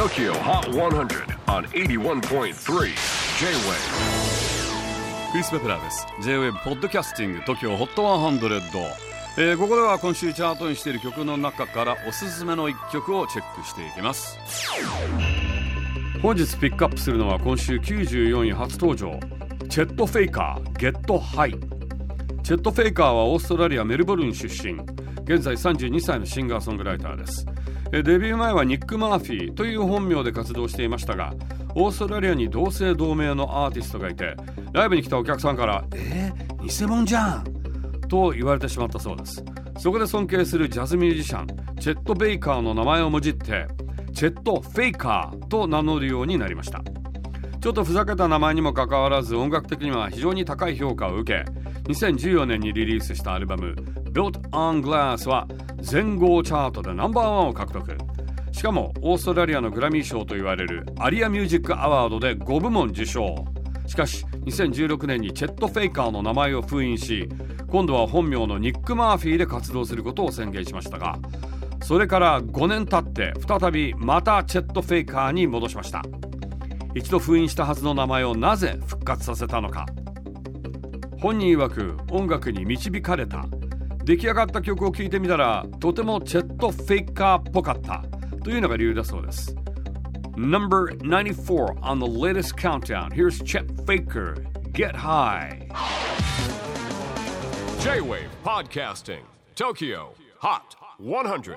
TOKYO HOT 100 on 81.3 J-WAVE クリス・ベプラーです。J-WAVE ポッドキャスティング TOKYO HOT 100、えー、ここでは今週チャートにしている曲の中からおすすめの一曲をチェックしていきます。本日ピックアップするのは今週94位初登場。チェット・フェイカーゲット・ハイチェット・フェイカーはオーストラリアメルボルン出身。現在32歳のシンガーソングライターですデビュー前はニック・マーフィーという本名で活動していましたがオーストラリアに同姓同名のアーティストがいてライブに来たお客さんから「えー、偽物じゃん!」と言われてしまったそうですそこで尊敬するジャズミュージシャンチェット・ベイカーの名前をもじってチェット・フェイカーと名乗るようになりましたちょっとふざけた名前にもかかわらず音楽的には非常に高い評価を受け2014年にリリースしたアルバム Built on Glass は全豪チャートでナンバーワンを獲得。しかもオーストラリアのグラミー賞といわれるアリアミュージックアワードで5部門受賞。しかし2016年にチェット・フェイカーの名前を封印し今度は本名のニック・マーフィーで活動することを宣言しましたがそれから5年経って再びまたチェット・フェイカーに戻しました。一度封印したはずの名前をなぜ復活させたのか。本人曰く音楽に導かれた。出来上がった曲を聴いてみたらとてもチェット・フェイカーっぽかった。というのが理由だそうです。Number 94 on the latest countdown. Here's Chet Faker. Get High. J-WAVE PODCASTING. TOKYO HOT 100